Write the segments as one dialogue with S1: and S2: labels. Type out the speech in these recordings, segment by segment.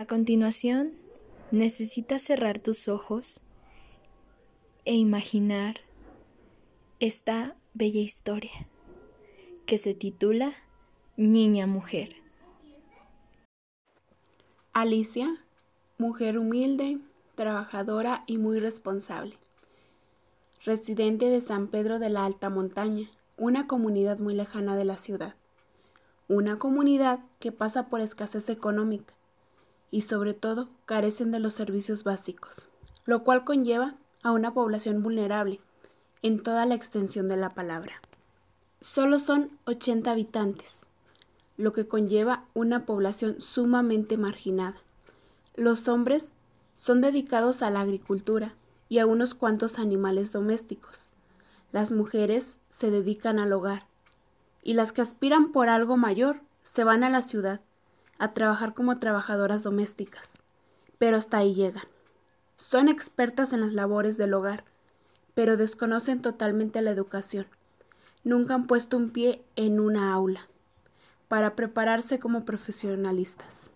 S1: A continuación, necesitas cerrar tus ojos e imaginar esta bella historia que se titula Niña Mujer.
S2: Alicia, mujer humilde, trabajadora y muy responsable. Residente de San Pedro de la Alta Montaña, una comunidad muy lejana de la ciudad. Una comunidad que pasa por escasez económica y sobre todo carecen de los servicios básicos, lo cual conlleva a una población vulnerable en toda la extensión de la palabra. Solo son 80 habitantes, lo que conlleva una población sumamente marginada. Los hombres son dedicados a la agricultura y a unos cuantos animales domésticos. Las mujeres se dedican al hogar y las que aspiran por algo mayor se van a la ciudad a trabajar como trabajadoras domésticas, pero hasta ahí llegan. Son expertas en las labores del hogar, pero desconocen totalmente la educación. Nunca han puesto un pie en una aula para prepararse como profesionalistas.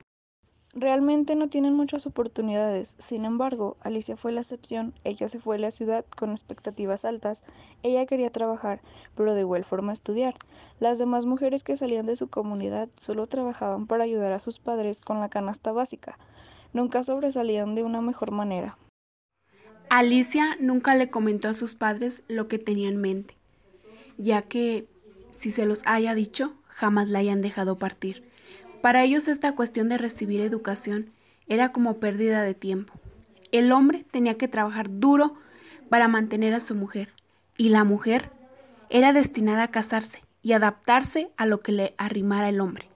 S3: Realmente no tienen muchas oportunidades. Sin embargo, Alicia fue la excepción. Ella se fue a la ciudad con expectativas altas. Ella quería trabajar, pero de igual forma estudiar. Las demás mujeres que salían de su comunidad solo trabajaban para ayudar a sus padres con la canasta básica. Nunca sobresalían de una mejor manera.
S2: Alicia nunca le comentó a sus padres lo que tenía en mente, ya que, si se los haya dicho, jamás la hayan dejado partir. Para ellos esta cuestión de recibir educación era como pérdida de tiempo. El hombre tenía que trabajar duro para mantener a su mujer y la mujer era destinada a casarse y adaptarse a lo que le arrimara el hombre.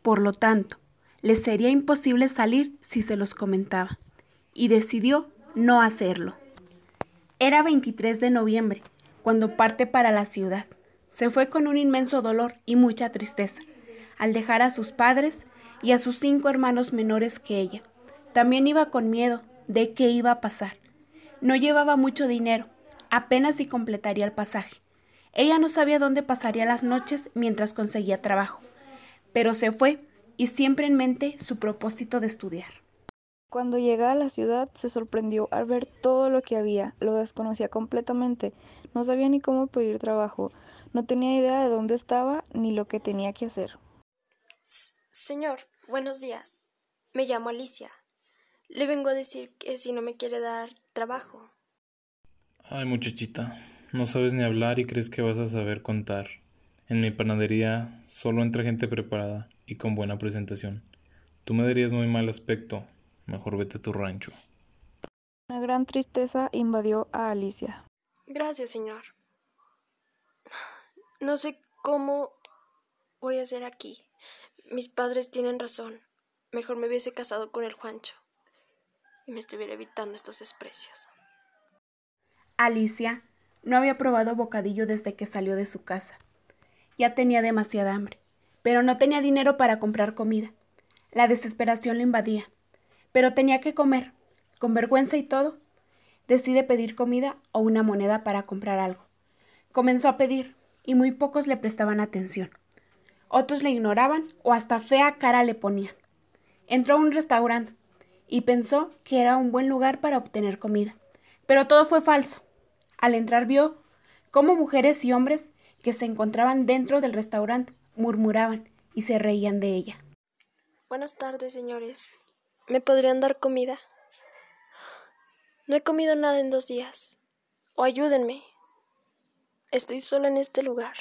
S2: Por lo tanto, le sería imposible salir si se los comentaba y decidió no hacerlo. Era 23 de noviembre cuando parte para la ciudad. Se fue con un inmenso dolor y mucha tristeza al dejar a sus padres y a sus cinco hermanos menores que ella. También iba con miedo de qué iba a pasar. No llevaba mucho dinero, apenas si completaría el pasaje. Ella no sabía dónde pasaría las noches mientras conseguía trabajo, pero se fue y siempre en mente su propósito de estudiar.
S3: Cuando llega a la ciudad se sorprendió al ver todo lo que había, lo desconocía completamente, no sabía ni cómo pedir trabajo, no tenía idea de dónde estaba ni lo que tenía que hacer.
S4: Señor, buenos días. Me llamo Alicia. Le vengo a decir que si no me quiere dar trabajo.
S5: Ay, muchachita, no sabes ni hablar y crees que vas a saber contar. En mi panadería solo entra gente preparada y con buena presentación. Tú me darías muy mal aspecto. Mejor vete a tu rancho.
S3: Una gran tristeza invadió a Alicia.
S4: Gracias, señor. No sé cómo voy a hacer aquí. Mis padres tienen razón. Mejor me hubiese casado con el Juancho y me estuviera evitando estos desprecios.
S2: Alicia no había probado bocadillo desde que salió de su casa. Ya tenía demasiada hambre, pero no tenía dinero para comprar comida. La desesperación le invadía, pero tenía que comer. Con vergüenza y todo, decide pedir comida o una moneda para comprar algo. Comenzó a pedir y muy pocos le prestaban atención otros le ignoraban o hasta fea cara le ponían. Entró a un restaurante y pensó que era un buen lugar para obtener comida. Pero todo fue falso. Al entrar vio cómo mujeres y hombres que se encontraban dentro del restaurante murmuraban y se reían de ella.
S4: Buenas tardes, señores. ¿Me podrían dar comida? No he comido nada en dos días. O ayúdenme. Estoy sola en este lugar.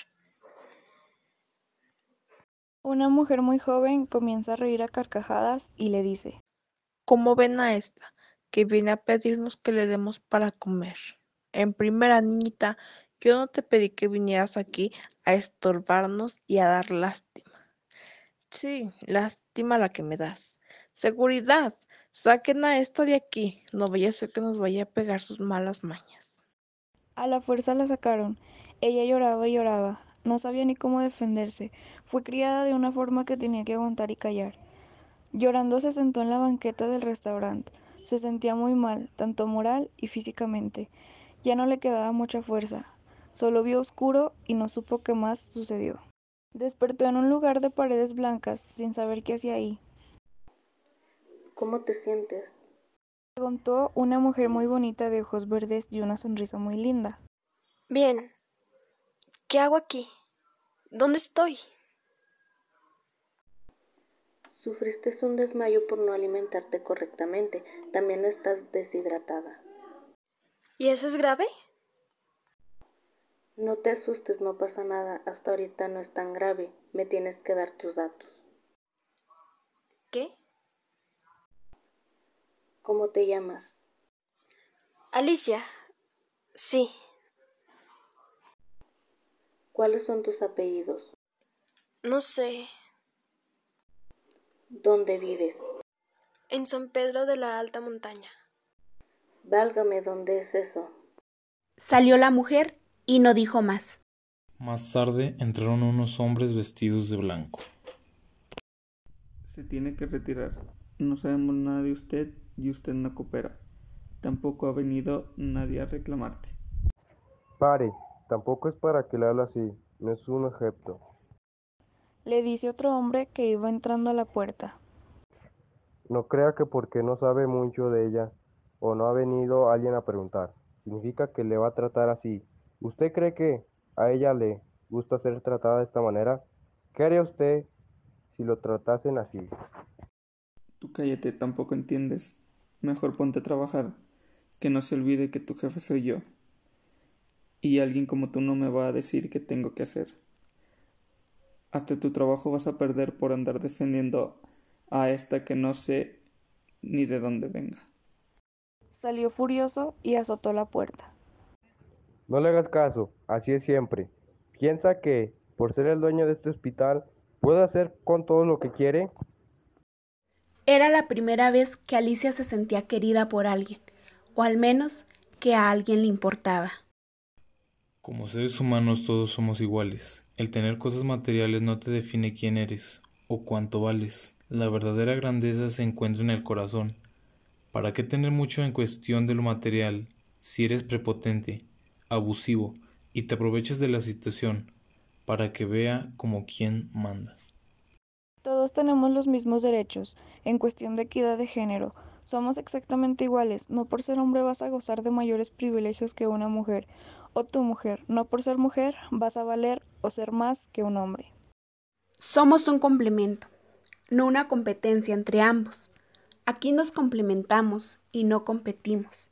S3: Una mujer muy joven comienza a reír a carcajadas y le dice,
S6: ¿Cómo ven a esta, que viene a pedirnos que le demos para comer? En primera, niñita, yo no te pedí que vinieras aquí a estorbarnos y a dar lástima. Sí, lástima la que me das. Seguridad, saquen a esta de aquí, no vaya a ser que nos vaya a pegar sus malas mañas.
S3: A la fuerza la sacaron. Ella lloraba y lloraba. No sabía ni cómo defenderse. Fue criada de una forma que tenía que aguantar y callar. Llorando se sentó en la banqueta del restaurante. Se sentía muy mal, tanto moral y físicamente. Ya no le quedaba mucha fuerza. Solo vio oscuro y no supo qué más sucedió. Despertó en un lugar de paredes blancas sin saber qué hacía ahí.
S7: ¿Cómo te sientes?
S3: Preguntó una mujer muy bonita de ojos verdes y una sonrisa muy linda.
S4: Bien. ¿Qué hago aquí? ¿Dónde estoy?
S7: Sufriste un desmayo por no alimentarte correctamente. También estás deshidratada.
S4: ¿Y eso es grave?
S7: No te asustes, no pasa nada. Hasta ahorita no es tan grave. Me tienes que dar tus datos.
S4: ¿Qué?
S7: ¿Cómo te llamas?
S4: Alicia. Sí.
S7: ¿Cuáles son tus apellidos?
S4: No sé.
S7: ¿Dónde vives?
S4: En San Pedro de la Alta Montaña.
S7: Válgame, ¿dónde es eso?
S2: Salió la mujer y no dijo más.
S5: Más tarde entraron unos hombres vestidos de blanco.
S8: Se tiene que retirar. No sabemos nada de usted y usted no coopera. Tampoco ha venido nadie a reclamarte.
S9: Pare, tampoco es para que le hable así, no es un objeto.
S3: Le dice otro hombre que iba entrando a la puerta.
S9: No crea que porque no sabe mucho de ella o no ha venido alguien a preguntar, significa que le va a tratar así. ¿Usted cree que a ella le gusta ser tratada de esta manera? ¿Qué haría usted si lo tratasen así?
S8: Tú cállate, tampoco entiendes. Mejor ponte a trabajar, que no se olvide que tu jefe soy yo. Y alguien como tú no me va a decir qué tengo que hacer. Hasta tu trabajo vas a perder por andar defendiendo a esta que no sé ni de dónde venga.
S3: Salió furioso y azotó la puerta.
S9: No le hagas caso, así es siempre. Piensa que, por ser el dueño de este hospital, puede hacer con todo lo que quiere.
S2: Era la primera vez que Alicia se sentía querida por alguien, o al menos que a alguien le importaba.
S5: Como seres humanos todos somos iguales. El tener cosas materiales no te define quién eres o cuánto vales. La verdadera grandeza se encuentra en el corazón. ¿Para qué tener mucho en cuestión de lo material si eres prepotente, abusivo y te aprovechas de la situación para que vea como quien manda?
S3: Todos tenemos los mismos derechos en cuestión de equidad de género. Somos exactamente iguales. No por ser hombre vas a gozar de mayores privilegios que una mujer o tu mujer. No por ser mujer vas a valer o ser más que un hombre.
S2: Somos un complemento, no una competencia entre ambos. Aquí nos complementamos y no competimos.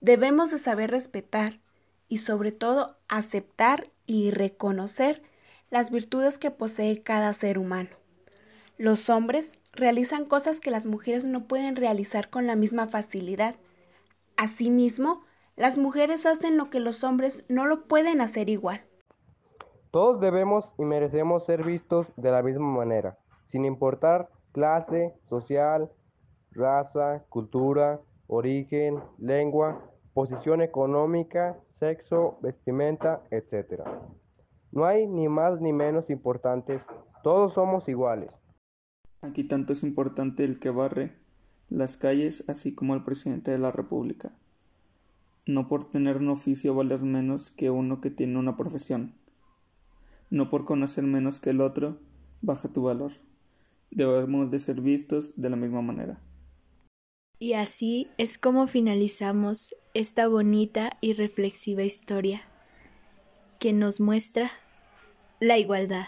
S2: Debemos de saber respetar y sobre todo aceptar y reconocer las virtudes que posee cada ser humano. Los hombres realizan cosas que las mujeres no pueden realizar con la misma facilidad. Asimismo, las mujeres hacen lo que los hombres no lo pueden hacer igual.
S9: Todos debemos y merecemos ser vistos de la misma manera, sin importar clase, social, raza, cultura, origen, lengua, posición económica, sexo, vestimenta, etc. No hay ni más ni menos importantes, todos somos iguales.
S8: Aquí tanto es importante el que barre las calles así como el presidente de la República. No por tener un oficio vales menos que uno que tiene una profesión. No por conocer menos que el otro baja tu valor. Debemos de ser vistos de la misma manera.
S1: Y así es como finalizamos esta bonita y reflexiva historia que nos muestra la igualdad.